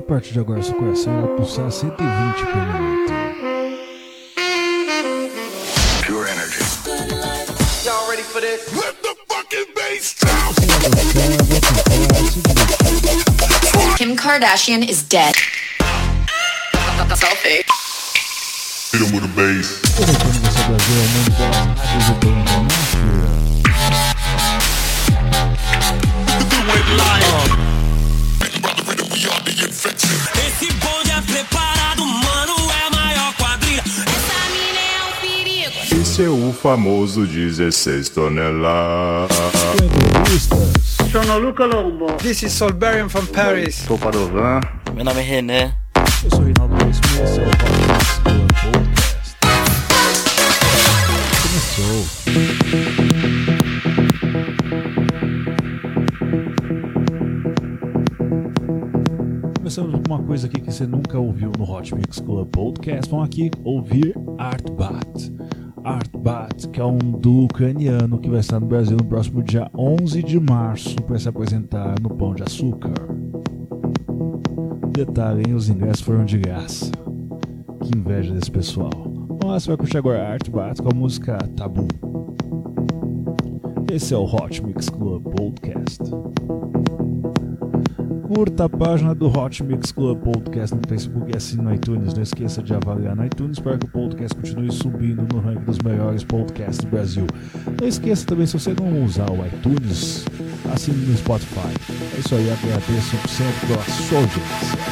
A partir de agora, seu coração irá pulsar 120 por minuto. Pure energy. Y'all ready for this? Let the fucking bass down. Kim Kardashian is dead. Selfie. Hit 'em with a bass. Esse bonde é preparado, mano, é a maior quadrilha. Essa mina é um perigo. Esse é o famoso 16 toneladas. Sono Luca Lombo. This is Solberian from Paris. Sou Padovan. Meu nome é René. Nunca ouviu no Hot Mix Club Podcast. Vamos aqui ouvir Artbat. Artbat, que é um duo ucraniano que vai estar no Brasil no próximo dia 11 de março para se apresentar no Pão de Açúcar. Detalhe, hein? Os ingressos foram de graça. Que inveja desse pessoal. Vamos lá, você vai curtir agora Artbat com a música Tabu. Esse é o Hot Mix Club Podcast curta a página do Hot Mix Club Podcast no Facebook e assine no iTunes. Não esqueça de avaliar no iTunes para que o podcast continue subindo no ranking dos melhores podcasts do Brasil. Não esqueça também, se você não usar o iTunes, assine no Spotify. É isso aí, agradeço sempre pela sua audiência.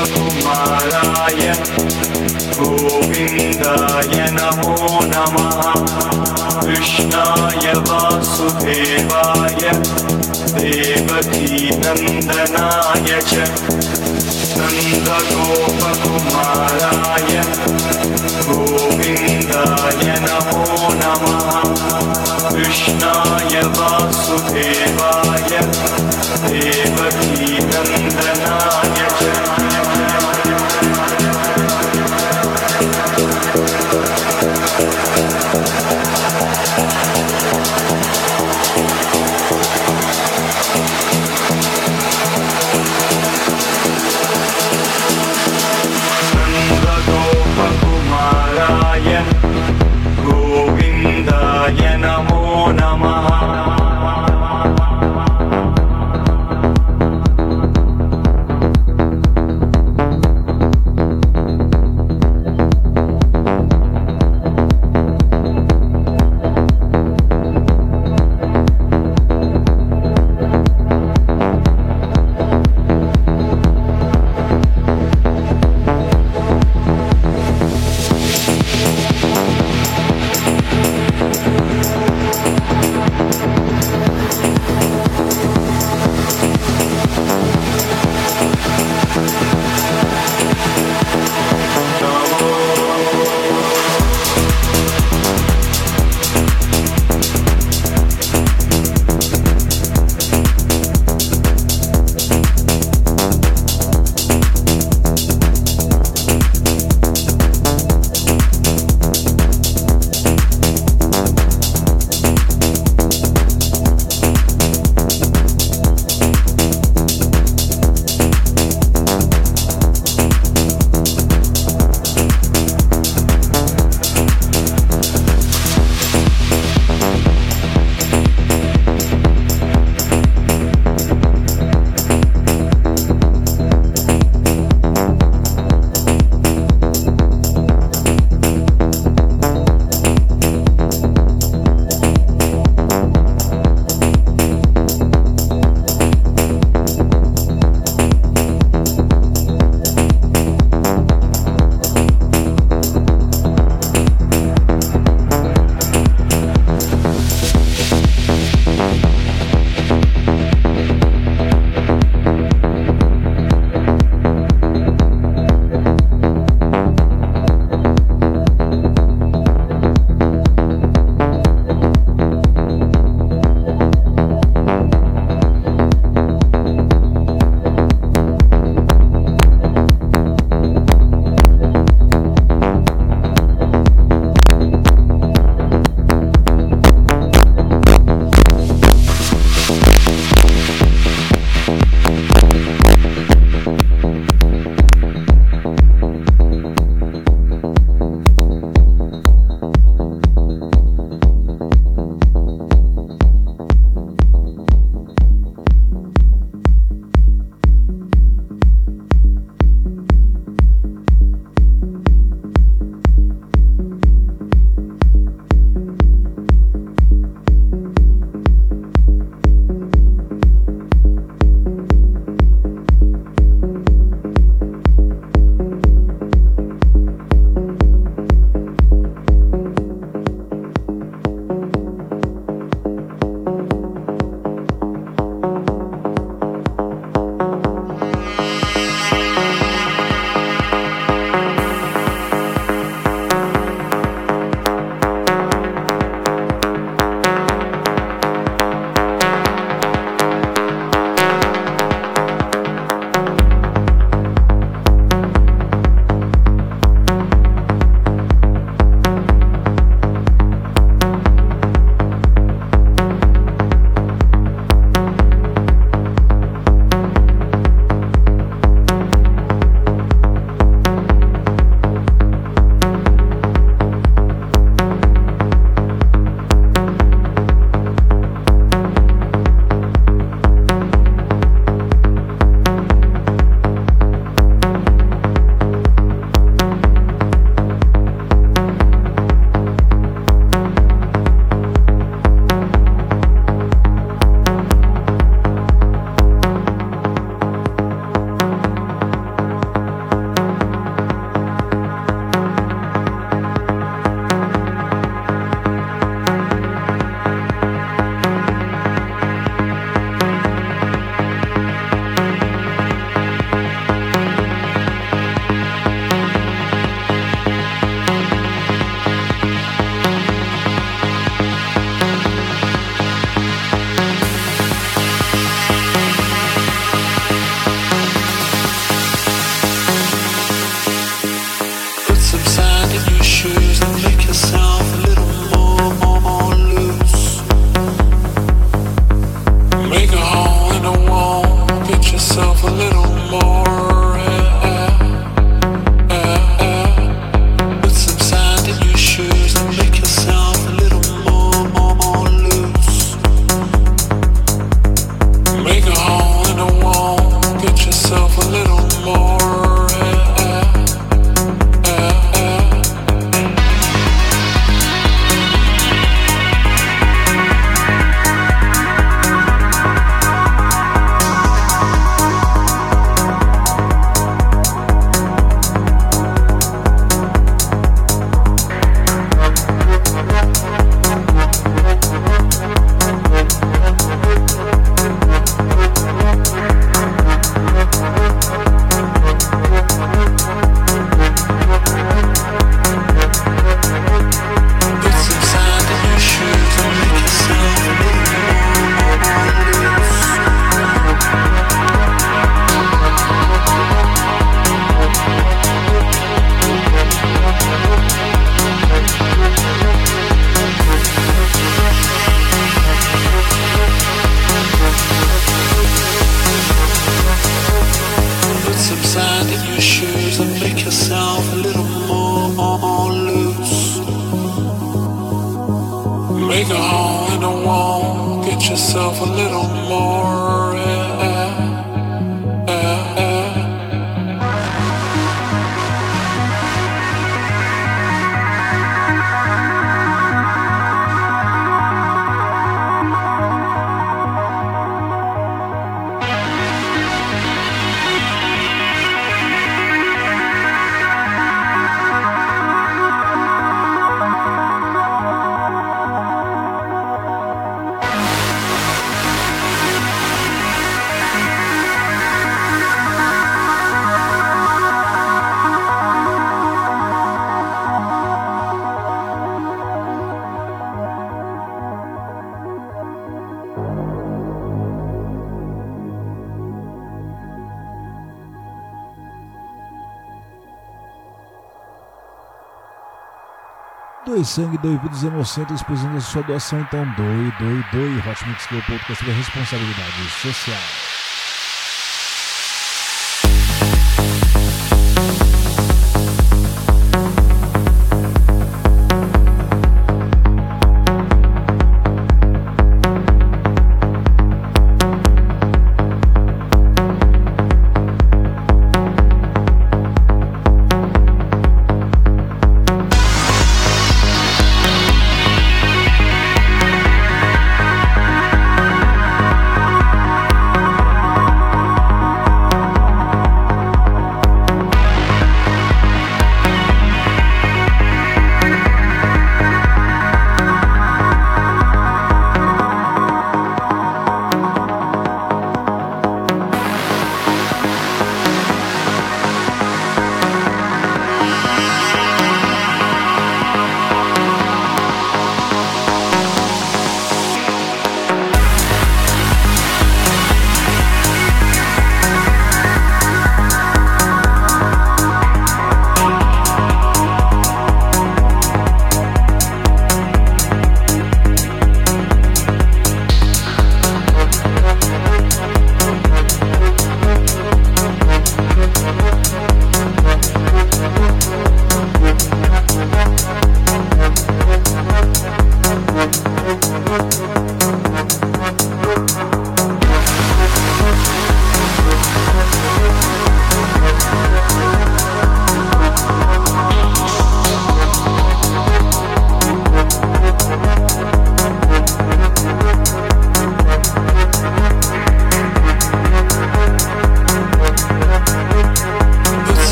नन्दगोपकुमाराय गोविन्दाय नमो नमः। कृष्णाय वासुदेवाय। देवकीनन्दनाय च। नन्दगोपकुमाराय। गोविन्दाय नमो नमः। कृष्णाय वासुदेवाय। देवकीनन्दनाय च Yourself a little more. Doe sangue, doe vidas hemocêntricos, precisando da sua doação, então doe, doe, doe. Hot Mix Club responsabilidade social.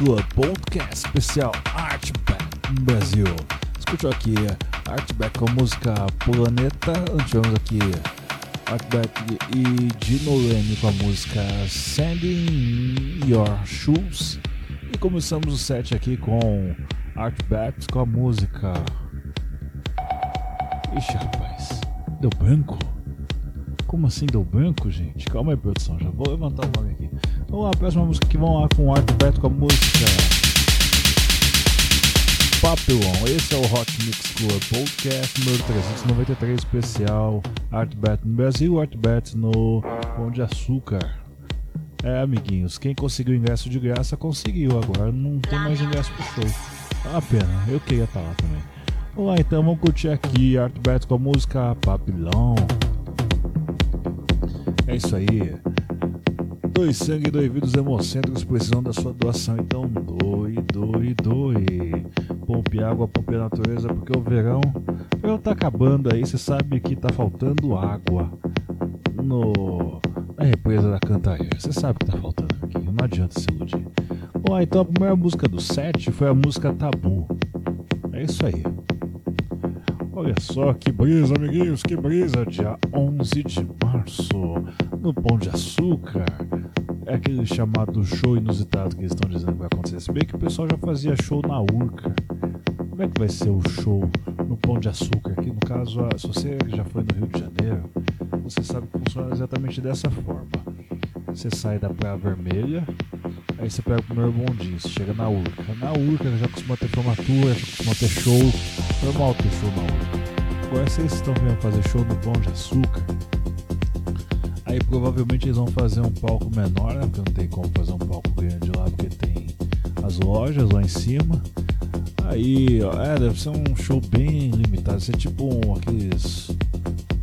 Club Podcast especial Artback Brasil. Escutou aqui Artback com a música Planeta. Tivemos aqui Artback e Dino Lane com a música Sending Your Shoes. E começamos o set aqui com Artback com a música. Ixi, rapaz, deu branco? Como assim deu branco, gente? Calma aí, produção, já vou levantar o nome aqui. Vamos lá, a próxima música que vamos lá com o Artback com a música. Papillon, esse é o Hot Mix Club Podcast número 393 especial Artbat no Brasil, Artbat no Pão de Açúcar. É, amiguinhos, quem conseguiu ingresso de graça conseguiu, agora não tem mais ingresso pro show. É uma pena, eu queria estar lá também. Vamos lá então, vamos curtir aqui Artbat com a música Papillon. É isso aí. Doe sangue, doe vidas hemocêntricos precisam da sua doação. Então doe, doe, doe. Pompe água, pompe a natureza, porque o verão, o verão tá acabando aí. Você sabe que tá faltando água no, na represa da Cantareira. Você sabe que tá faltando aqui, não adianta se iludir. Bom, então a primeira música do set foi a música Tabu. É isso aí. Olha só que brisa, amiguinhos, que brisa! Dia 11 de março, no Pão de Açúcar. É aquele chamado show inusitado que eles estão dizendo que vai acontecer. Se bem que o pessoal já fazia show na Urca. Como é que vai ser o show no Pão de Açúcar? Aqui, no caso, se você já foi no Rio de Janeiro, você sabe que funciona exatamente dessa forma. Você sai da Praia Vermelha, aí você pega o primeiro bondinho, você chega na Urca. Na Urca já costuma ter formatura, já costuma ter show. Normal ter show na Urca. Agora vocês estão vendo fazer show no Pão de Açúcar. Aí provavelmente eles vão fazer um palco menor, né? Porque não tem como fazer um palco grande lá, porque tem as lojas lá em cima. Aí, é, deve ser um show bem limitado. Deve ser tipo um, aqueles.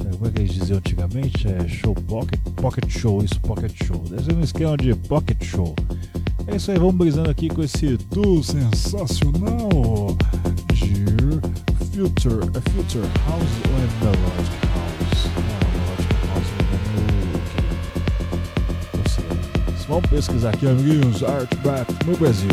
é, Como é que eles diziam antigamente? É show pocket, pocket show, isso, pocket show. Deve ser um esquema de pocket show. É isso aí, vamos brisando aqui com esse duo sensacional Future, é Future House ou é Melodic House? Não, Melodic House é no. Não sei. Vamos pesquisar aqui, amiguinhos, Artback no Brasil.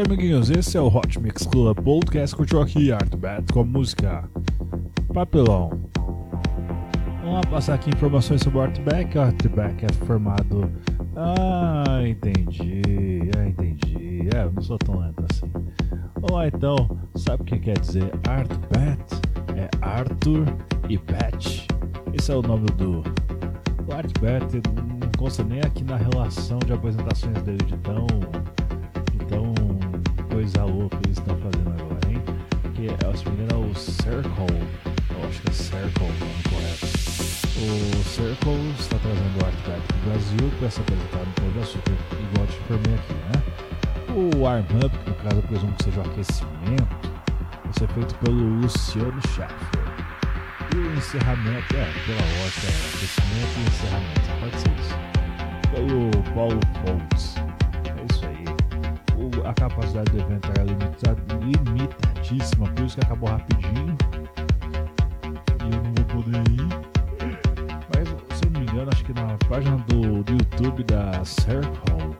Aí, amiguinhos, esse é o Hot Mix Club Podcast. Curtiu aqui Art Bat com a música Papelão. Vamos lá passar aqui informações sobre o Artback. O Artback é formado. Ah, entendi, ah, entendi. É, não sou tão lento assim. Vamos lá então, sabe o que quer dizer Artbat? É Arthur e Pat. Esse é o nome do. O Artbat não consta nem aqui na relação de apresentações dele de tão. Louca que eles estão fazendo agora, hein? Que é, se não me engano, é o Circle. Eu acho que é Circle o nome correto. O Circle está trazendo o Artback para o Brasil para se apresentar no Pão de Açúcar, igual eu te aqui, né? O Warm Up, no caso eu presumo que seja o aquecimento, vai ser feito pelo Luciano Schaffer. E o encerramento, é, pela lógica, é aquecimento e encerramento, pode ser isso. Pelo Paulo Fontes. A capacidade do evento era limitada, limitadíssima, por isso que acabou rapidinho. E eu não vou poder ir. Mas, se eu não me engano, acho que na página do, do YouTube da Circle,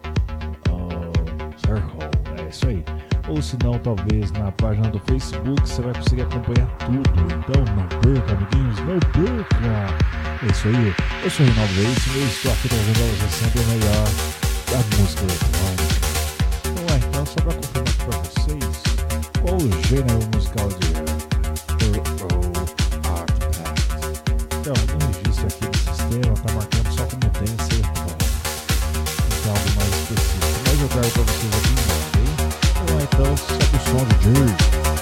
ah, Circle, é isso aí. Ou se não, talvez na página do Facebook você vai conseguir acompanhar tudo. Então não perca, amiguinhos, não perca! É isso aí. Eu sou o Reinaldo Reis e eu estou aqui trazendo a você sempre o melhor da música eletrônica. Então só para confirmar para vocês, qual o gênero musical de Euro Art Pact? Então, no registro aqui do sistema tá marcando só como dance eletrônica. Então algo mais específico. Mas eu trago para vocês aqui em breve, hein? Então é, então, sobe o som de Jersey.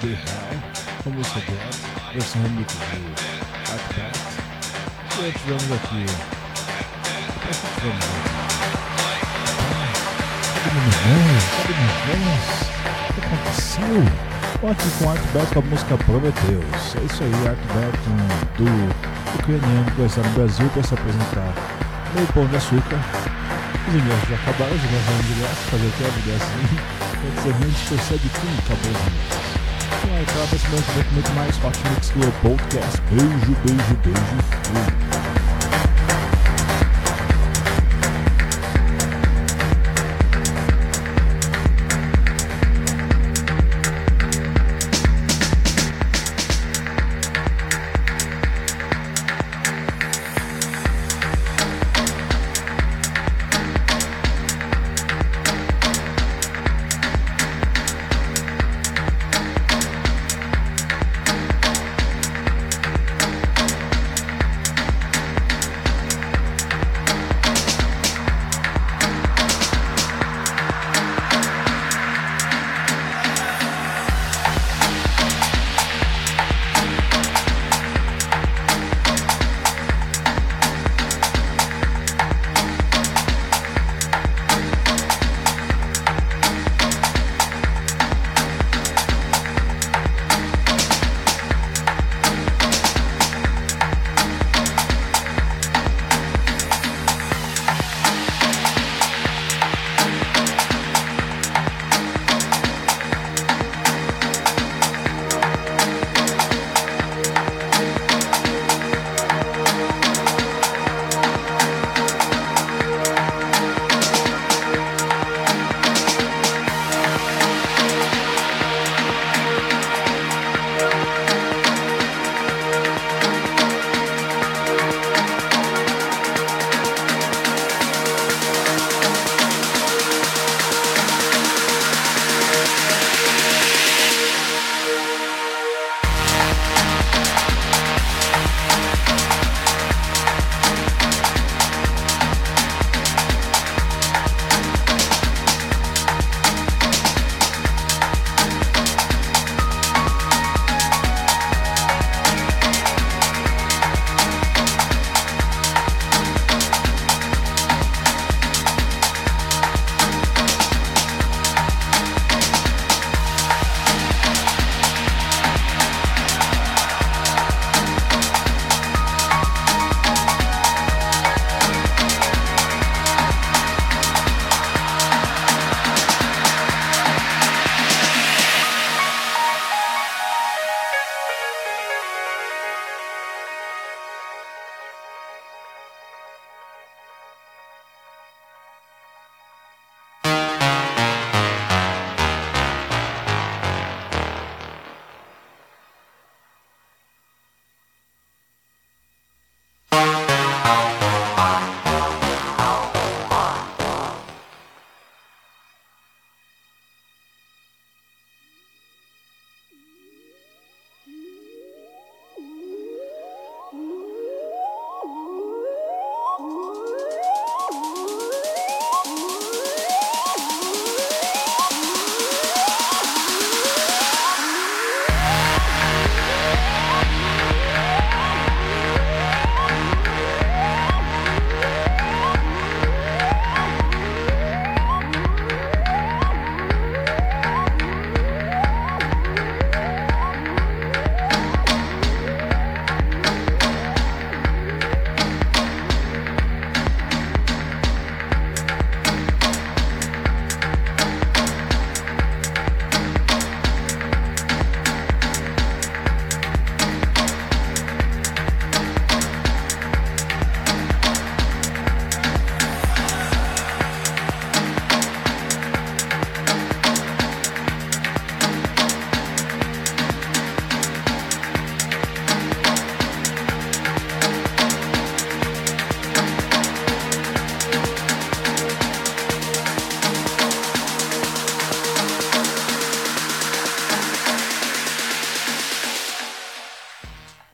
The High, a música dela, versão remix de Artifact. E aí tivemos aqui. Vamos lá. O que aconteceu? Ótimo com Artback, a música Prometheus. É isso aí, Artback, um duo ucraniano que vai estar no Brasil para se apresentar meio pão de açúcar. Os ingressos já acabaram, os ingressos já vão direto, fazer o que é a vida assim. Antes a gente percebe tudo, acabou mais, até a próxima, muito mais Hot Mix Club Podcast. Beijo, beijo, beijo. beijo.